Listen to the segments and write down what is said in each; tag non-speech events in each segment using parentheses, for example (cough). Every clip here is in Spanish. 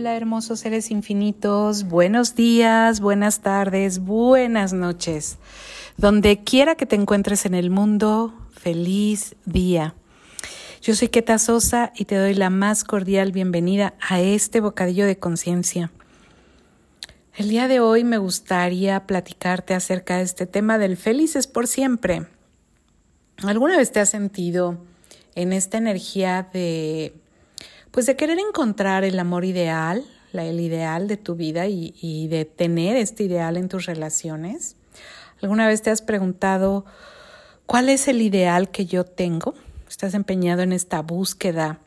Hola hermosos seres infinitos, buenos días, buenas tardes, buenas noches. Donde quiera que te encuentres en el mundo, feliz día. Yo soy Keta Sosa y te doy la más cordial bienvenida a este bocadillo de conciencia. El día de hoy me gustaría platicarte acerca de este tema del felices por siempre. ¿Alguna vez te has sentido en esta energía de pues de querer encontrar el amor ideal, el ideal de tu vida y, y de tener este ideal en tus relaciones. ¿Alguna vez te has preguntado cuál es el ideal que yo tengo? ¿Estás empeñado en esta búsqueda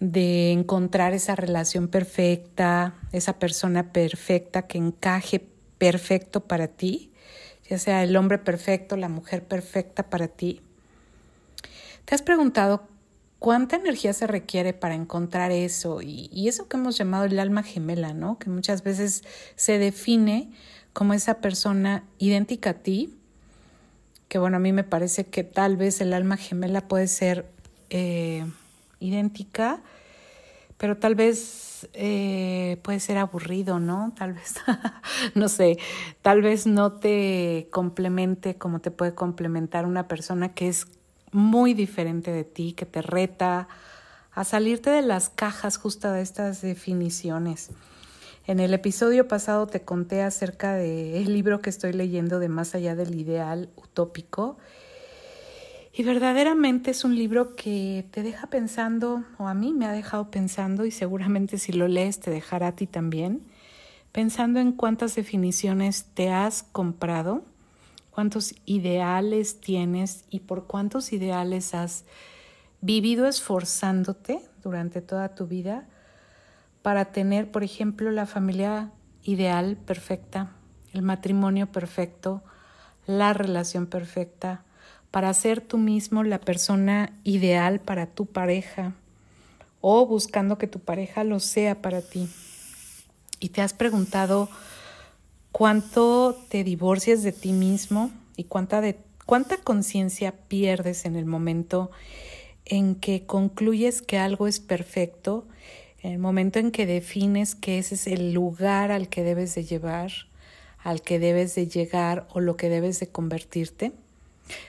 de encontrar esa relación perfecta, esa persona perfecta que encaje perfecto para ti, ya sea el hombre perfecto, la mujer perfecta para ti? ¿Te has preguntado cuánta energía se requiere para encontrar eso y, eso que hemos llamado el alma gemela, ¿no? Que muchas veces se define como esa persona idéntica a ti, que bueno, a mí me parece que tal vez el alma gemela puede ser eh, idéntica, pero tal vez eh, puede ser aburrido, ¿no? Tal vez, (laughs) no sé, tal vez no te complemente como te puede complementar una persona que es muy diferente de ti, que te reta a salirte de las cajas justo de estas definiciones. En el episodio pasado te conté acerca del libro que estoy leyendo de Más allá del ideal utópico. Y verdaderamente es un libro que te deja pensando, o a mí me ha dejado pensando, y seguramente si lo lees te dejará a ti también, pensando en cuántas definiciones te has comprado cuántos ideales tienes y por cuántos ideales has vivido esforzándote durante toda tu vida para tener, por ejemplo, la familia ideal perfecta, el matrimonio perfecto, la relación perfecta, para ser tú mismo la persona ideal para tu pareja o buscando que tu pareja lo sea para ti. Y te has preguntado, cuánto te divorcias de ti mismo y cuánta, cuánta conciencia pierdes en el momento en que concluyes que algo es perfecto, en el momento en que defines que ese es el lugar al que debes de llevar, al que debes de llegar o lo que debes de convertirte.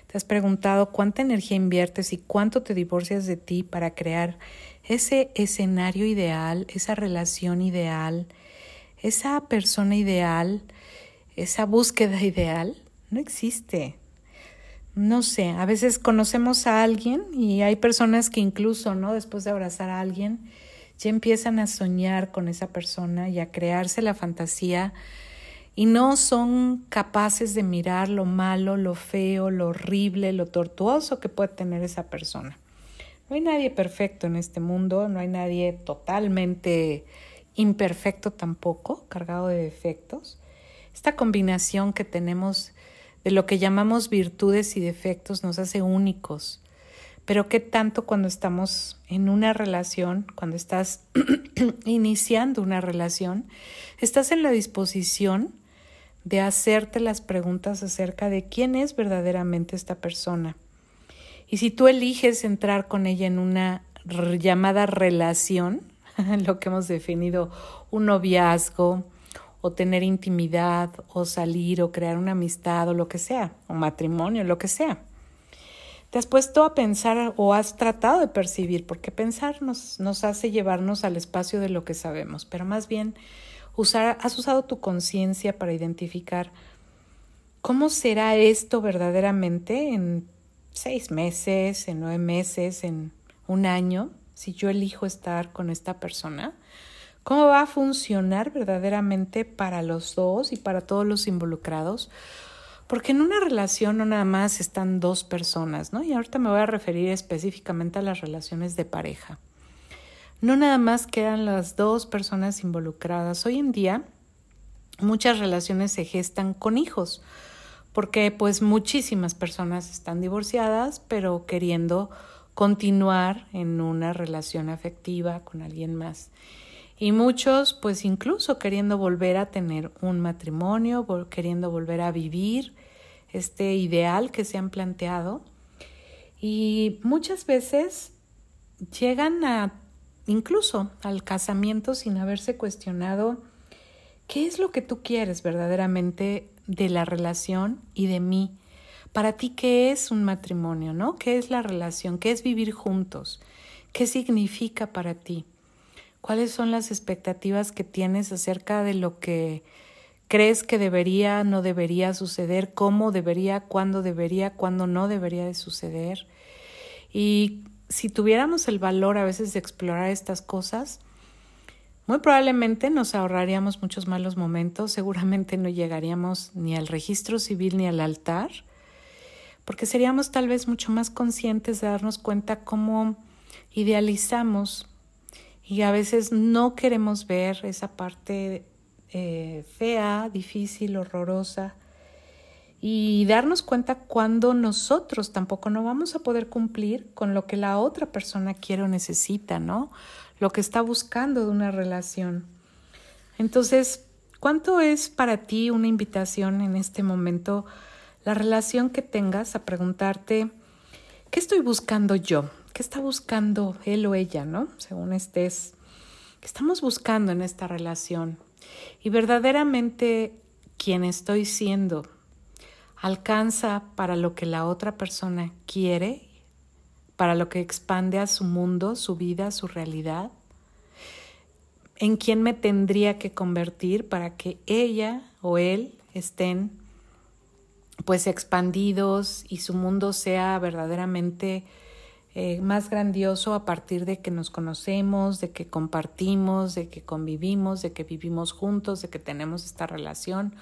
¿Te has preguntado cuánta energía inviertes y cuánto te divorcias de ti para crear ese escenario ideal, esa relación ideal, esa persona ideal, esa búsqueda ideal no existe. No sé, a veces conocemos a alguien y hay personas que incluso, ¿no? Después de abrazar a alguien, ya empiezan a soñar con esa persona y a crearse la fantasía y no son capaces de mirar lo malo, lo feo, lo horrible, lo tortuoso que puede tener esa persona. No hay nadie perfecto en este mundo, no hay nadie totalmente imperfecto tampoco, cargado de defectos. Esta combinación que tenemos de lo que llamamos virtudes y defectos nos hace únicos. Pero qué tanto cuando estamos en una relación, cuando estás (clears throat) iniciando una relación, estás en la disposición de hacerte las preguntas acerca de quién es verdaderamente esta persona. Y si tú eliges entrar con ella en una llamada relación, (laughs) lo que hemos definido un noviazgo o tener intimidad o salir o crear una amistad o lo que sea, o matrimonio, lo que sea. Te has puesto a pensar o has tratado de percibir, porque pensar nos, hace llevarnos al espacio de lo que sabemos, pero más bien has usado tu conciencia para identificar cómo será esto verdaderamente en seis meses, en nueve meses, en un año si yo elijo estar con esta persona? ¿Cómo va a funcionar verdaderamente para los dos y para todos los involucrados? Porque en una relación no nada más están dos personas, ¿no? Y ahorita me voy a referir específicamente a las relaciones de pareja. No nada más quedan las dos personas involucradas. Hoy en día muchas relaciones se gestan con hijos, porque pues muchísimas personas están divorciadas, pero queriendo continuar en una relación afectiva con alguien más. Y muchos, pues incluso queriendo volver a tener un matrimonio, queriendo volver a vivir este ideal que se han planteado. Y muchas veces llegan a incluso al casamiento sin haberse cuestionado qué es lo que tú quieres verdaderamente de la relación y de mí. Para ti, ¿qué es un matrimonio? ¿No? ¿Qué es la relación? ¿Qué es vivir juntos? ¿Qué significa para ti? ¿Cuáles son las expectativas que tienes acerca de lo que crees que debería, no debería suceder, cómo debería, cuándo debería, cuándo no debería de suceder? Y si tuviéramos el valor a veces de explorar estas cosas, muy probablemente nos ahorraríamos muchos malos momentos, seguramente no llegaríamos ni al registro civil ni al altar, porque seríamos tal vez mucho más conscientes de darnos cuenta cómo idealizamos y a veces no queremos ver esa parte eh, fea, difícil, horrorosa y darnos cuenta cuando nosotros tampoco no vamos a poder cumplir con lo que la otra persona quiere o necesita, ¿no? Lo que está buscando de una relación. Entonces, ¿cuánto es para ti una invitación en este momento la relación que tengas a preguntarte, ¿qué estoy buscando yo? ¿Qué está buscando él o ella, no? Según estés, ¿qué estamos buscando en esta relación? Y verdaderamente quien estoy siendo alcanza para lo que la otra persona quiere, para lo que expande a su mundo, su vida, su realidad. ¿En quién me tendría que convertir para que ella o él estén pues expandidos y su mundo sea verdaderamente eh, más grandioso a partir de que nos conocemos, de que compartimos, de que convivimos, de que vivimos juntos, de que tenemos esta relación,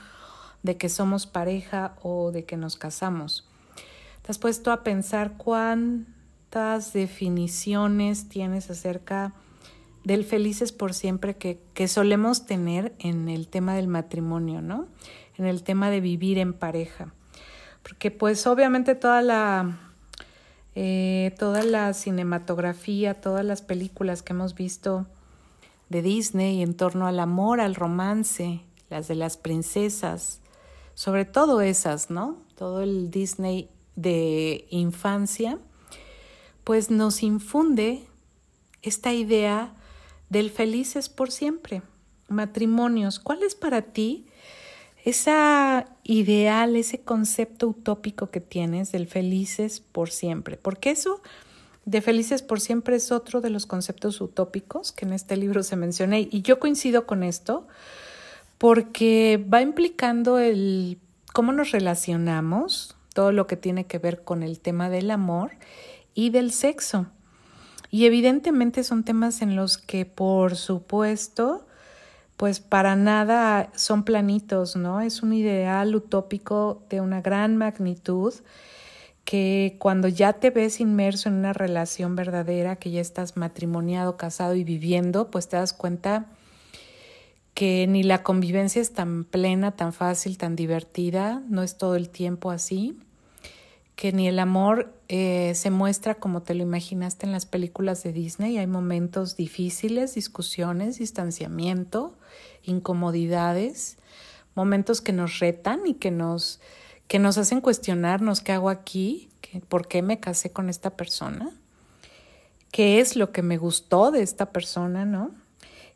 de que somos pareja o de que nos casamos. ¿Te has puesto a pensar cuántas definiciones tienes acerca del felices por siempre que, que solemos tener en el tema del matrimonio, ¿no? En el tema de vivir en pareja. Porque pues obviamente toda la eh, toda la cinematografía, todas las películas que hemos visto de Disney en torno al amor, al romance, las de las princesas, sobre todo esas, ¿no? Todo el Disney de infancia, pues nos infunde esta idea del felices por siempre, matrimonios. ¿Cuál es para ti esa ideal, ese concepto utópico que tienes del felices por siempre, porque eso de felices por siempre es otro de los conceptos utópicos que en este libro se menciona y yo coincido con esto porque va implicando el cómo nos relacionamos, todo lo que tiene que ver con el tema del amor y del sexo. Y evidentemente son temas en los que, por supuesto, pues para nada son planitos, ¿no? Es un ideal utópico de una gran magnitud que cuando ya te ves inmerso en una relación verdadera, que ya estás matrimoniado, casado y viviendo, pues te das cuenta que ni la convivencia es tan plena, tan fácil, tan divertida, no es todo el tiempo así, que ni el amor eh, se muestra como te lo imaginaste en las películas de Disney, hay momentos difíciles, discusiones, distanciamiento, incomodidades, momentos que nos retan y que nos, que nos hacen cuestionarnos qué hago aquí, por qué me casé con esta persona, qué es lo que me gustó de esta persona, ¿no?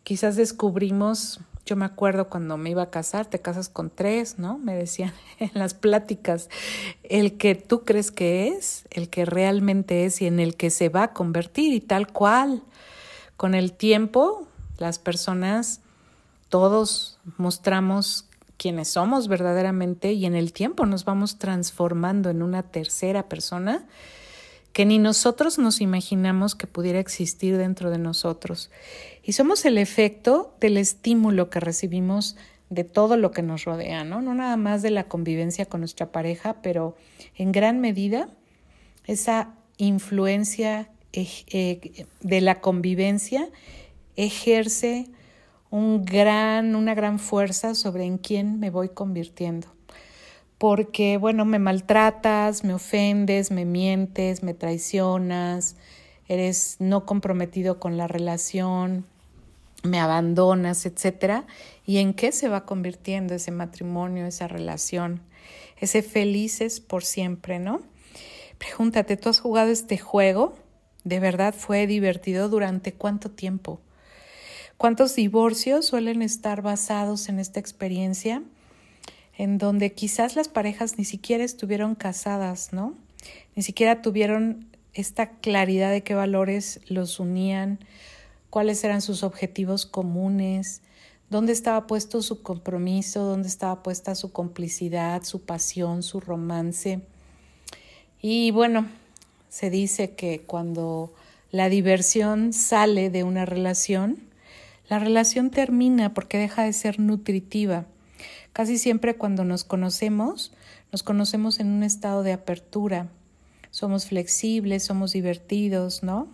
Quizás descubrimos, yo me acuerdo cuando me iba a casar, te casas con tres, ¿no? Me decían (laughs) en las pláticas, el que tú crees que es, el que realmente es y en el que se va a convertir y tal cual. Con el tiempo, las personas todos mostramos quienes somos verdaderamente y en el tiempo nos vamos transformando en una tercera persona que ni nosotros nos imaginamos que pudiera existir dentro de nosotros. Y somos el efecto del estímulo que recibimos de todo lo que nos rodea, ¿no? No nada más de la convivencia con nuestra pareja, pero en gran medida esa influencia eh, de la convivencia ejerce un gran, una gran fuerza sobre en quién me voy convirtiendo. Porque, bueno, me maltratas, me ofendes, me mientes, me traicionas, eres no comprometido con la relación, me abandonas, etcétera. ¿Y en qué se va convirtiendo ese matrimonio, esa relación? Ese felices por siempre, ¿no? Pregúntate, ¿tú has jugado este juego ¿De verdad fue divertido durante cuánto tiempo? ¿Cuántos divorcios suelen estar basados en esta experiencia? En donde quizás las parejas ni siquiera estuvieron casadas, ¿no? Ni siquiera tuvieron esta claridad de qué valores los unían, cuáles eran sus objetivos comunes, dónde estaba puesto su compromiso, dónde estaba puesta su complicidad, su pasión, su romance. Y bueno, se dice que cuando la diversión sale de una relación, la relación termina porque deja de ser nutritiva. Casi siempre cuando nos conocemos, nos conocemos en un estado de apertura. Somos flexibles, somos divertidos, ¿no?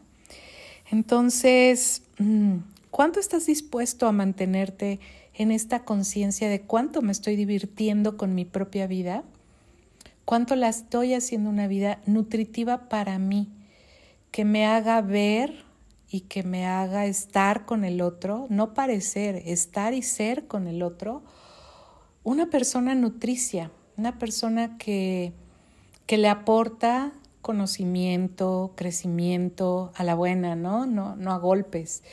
Entonces, mm, ¿cuánto estás dispuesto a mantenerte en esta conciencia de cuánto me estoy divirtiendo con mi propia vida? ¿Cuánto la estoy haciendo una vida nutritiva para mí? Que me haga ver y que me haga estar con el otro, no parecer, estar y ser con el otro, una persona nutricia, una persona que, que le aporta conocimiento, crecimiento a la buena, ¿no? ¿no? No a golpes,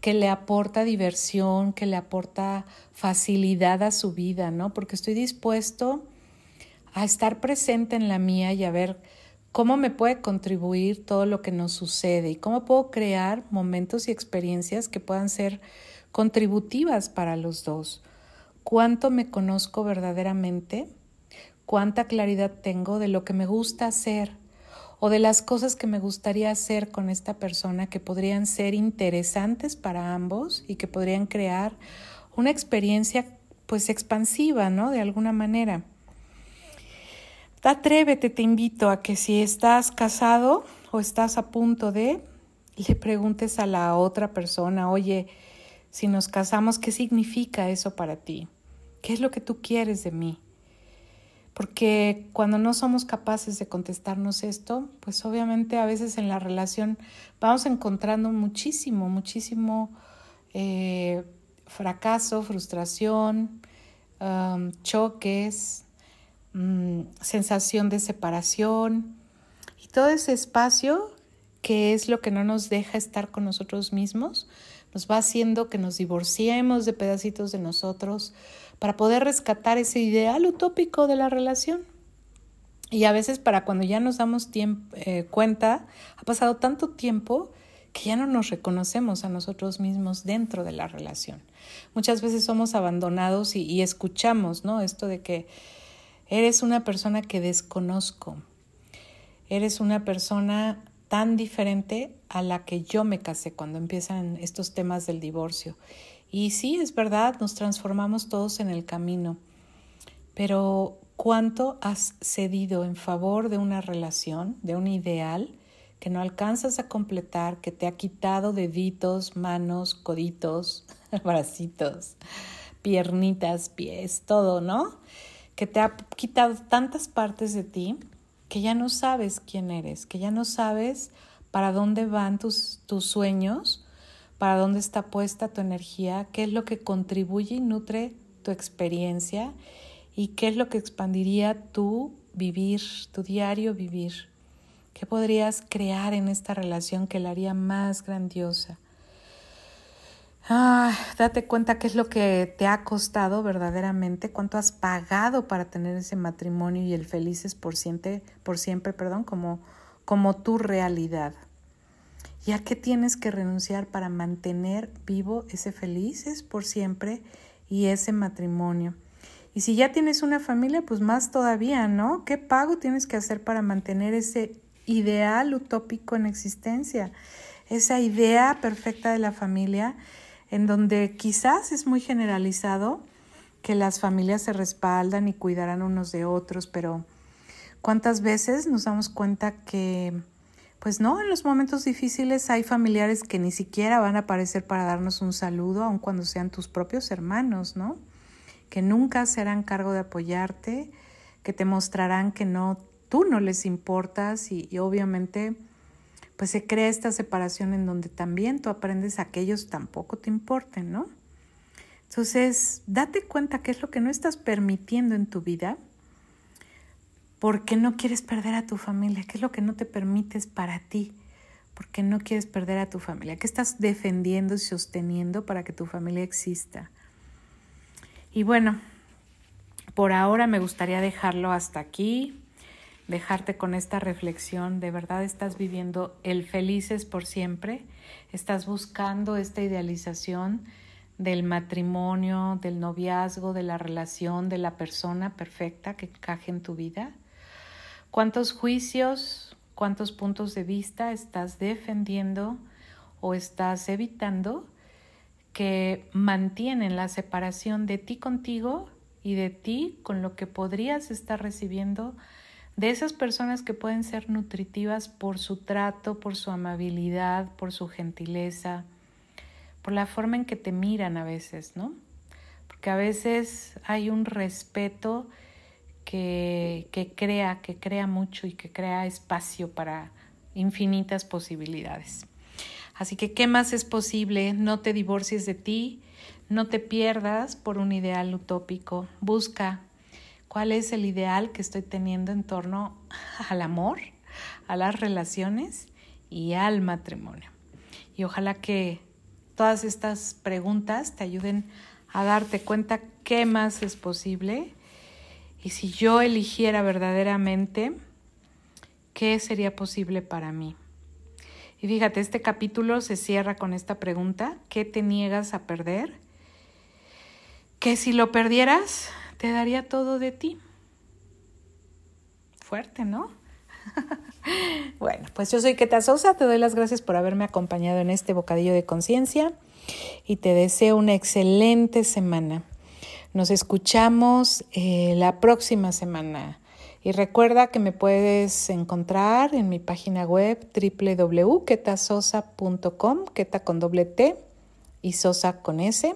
que le aporta diversión, que le aporta facilidad a su vida, ¿no? Porque estoy dispuesto a estar presente en la mía y a ver cómo me puede contribuir todo lo que nos sucede y cómo puedo crear momentos y experiencias que puedan ser contributivas para los dos. ¿Cuánto me conozco verdaderamente? ¿Cuánta claridad tengo de lo que me gusta hacer o de las cosas que me gustaría hacer con esta persona que podrían ser interesantes para ambos y que podrían crear una experiencia pues expansiva, ¿no? De alguna manera. Atrévete, te invito a que si estás casado o estás a punto de, le preguntes a la otra persona, oye, si nos casamos, ¿qué significa eso para ti? ¿Qué es lo que tú quieres de mí? Porque cuando no somos capaces de contestarnos esto, pues obviamente a veces en la relación vamos encontrando muchísimo, muchísimo eh, fracaso, frustración, um, choques, Mm, sensación de separación y todo ese espacio que es lo que no nos deja estar con nosotros mismos, nos va haciendo que nos divorciemos de pedacitos de nosotros para poder rescatar ese ideal utópico de la relación. Y a veces para cuando ya nos damos eh, cuenta, ha pasado tanto tiempo que ya no nos reconocemos a nosotros mismos dentro de la relación. Muchas veces somos abandonados y, y escuchamos, ¿no? Esto de que Eres una persona que desconozco. Eres una persona tan diferente a la que yo me casé cuando empiezan estos temas del divorcio. Y sí, es verdad, nos transformamos todos en el camino. Pero ¿cuánto has cedido en favor de una relación, de un ideal que no alcanzas a completar, que te ha quitado deditos, manos, coditos, (laughs) bracitos, piernitas, pies, todo, ¿no? que te ha quitado tantas partes de ti que ya no sabes quién eres, que ya no sabes para dónde van tus, tus sueños, para dónde está puesta tu energía, qué es lo que contribuye y nutre tu experiencia y qué es lo que expandiría tu vivir, tu diario vivir. ¿Qué podrías crear en esta relación que la haría más grandiosa? Ah, date cuenta qué es lo que te ha costado verdaderamente, cuánto has pagado para tener ese matrimonio y el felices por siempre, por siempre, perdón, como, como tu realidad. ¿Y a qué tienes que renunciar para mantener vivo ese felices por siempre y ese matrimonio? Y si ya tienes una familia, pues más todavía, ¿no? ¿Qué pago tienes que hacer para mantener ese ideal utópico en existencia? Esa idea perfecta de la familia en donde quizás es muy generalizado que las familias se respaldan y cuidarán unos de otros, pero ¿cuántas veces nos damos cuenta que, pues no, en los momentos difíciles hay familiares que ni siquiera van a aparecer para darnos un saludo, aun cuando sean tus propios hermanos, ¿no? Que nunca se harán cargo de apoyarte, que te mostrarán que no, tú no les importas y, y obviamente pues se crea esta separación en donde también tú aprendes a que ellos tampoco te importen, ¿no? Entonces, date cuenta qué es lo que no estás permitiendo en tu vida, porque no quieres perder a tu familia, qué es lo que no te permites para ti, porque no quieres perder a tu familia. ¿Qué estás defendiendo y sosteniendo para que tu familia exista? Y bueno, por ahora me gustaría dejarlo hasta aquí, dejarte con esta reflexión. ¿De verdad estás viviendo el felices por siempre? ¿Estás buscando esta idealización del matrimonio, del noviazgo, de la relación, de la persona perfecta que encaje en tu vida? ¿Cuántos juicios, cuántos puntos de vista estás defendiendo o estás evitando que mantienen la separación de ti contigo y de ti con lo que podrías estar recibiendo de esas personas que pueden ser nutritivas por su trato, por su amabilidad, por su gentileza, por la forma en que te miran a veces, ¿no? Porque a veces hay un respeto que, crea, que crea mucho y que crea espacio para infinitas posibilidades. Así que, ¿qué más es posible? No te divorcies de ti, no te pierdas por un ideal utópico. Busca cuál es el ideal que estoy teniendo en torno al amor, a las relaciones y al matrimonio. Y ojalá que todas estas preguntas te ayuden a darte cuenta qué más es posible y si yo eligiera verdaderamente, ¿qué sería posible para mí? Y fíjate, este capítulo se cierra con esta pregunta, ¿qué te niegas a perder? Que si lo perdieras, te daría todo de ti. Fuerte, ¿no? (laughs) bueno, pues yo soy Keta Sosa, te doy las gracias por haberme acompañado en este bocadillo de conciencia y te deseo una excelente semana. Nos escuchamos eh, la próxima semana. Y recuerda que me puedes encontrar en mi página web www.ketasosa.com, keta con doble T y sosa con S.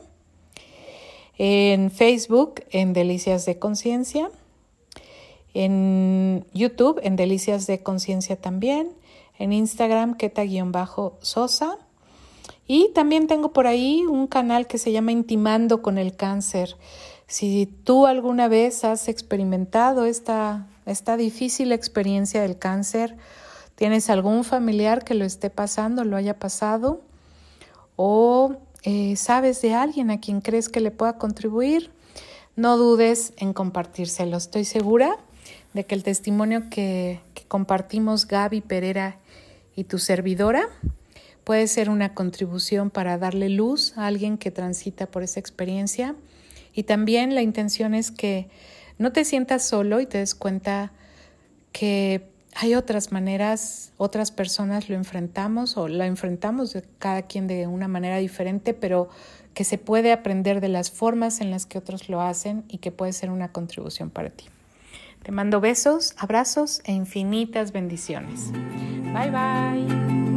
En Facebook, en Delicias de Conciencia. En YouTube, en Delicias de Conciencia también. En Instagram, keta-sosa. Y también tengo por ahí un canal que se llama Intimando con el Cáncer. Si tú alguna vez has experimentado esta esta difícil experiencia del cáncer, tienes algún familiar que lo esté pasando, lo haya pasado, o eh, sabes de alguien a quien crees que le pueda contribuir, no dudes en compartírselo. Estoy segura de que el testimonio que, que compartimos Gaby Pereira y tu servidora puede ser una contribución para darle luz a alguien que transita por esa experiencia. Y también la intención es que no te sientas solo y te des cuenta que hay otras maneras, otras personas lo enfrentamos o la enfrentamos de cada quien de una manera diferente, pero que se puede aprender de las formas en las que otros lo hacen y que puede ser una contribución para ti. Te mando besos, abrazos e infinitas bendiciones. Bye bye.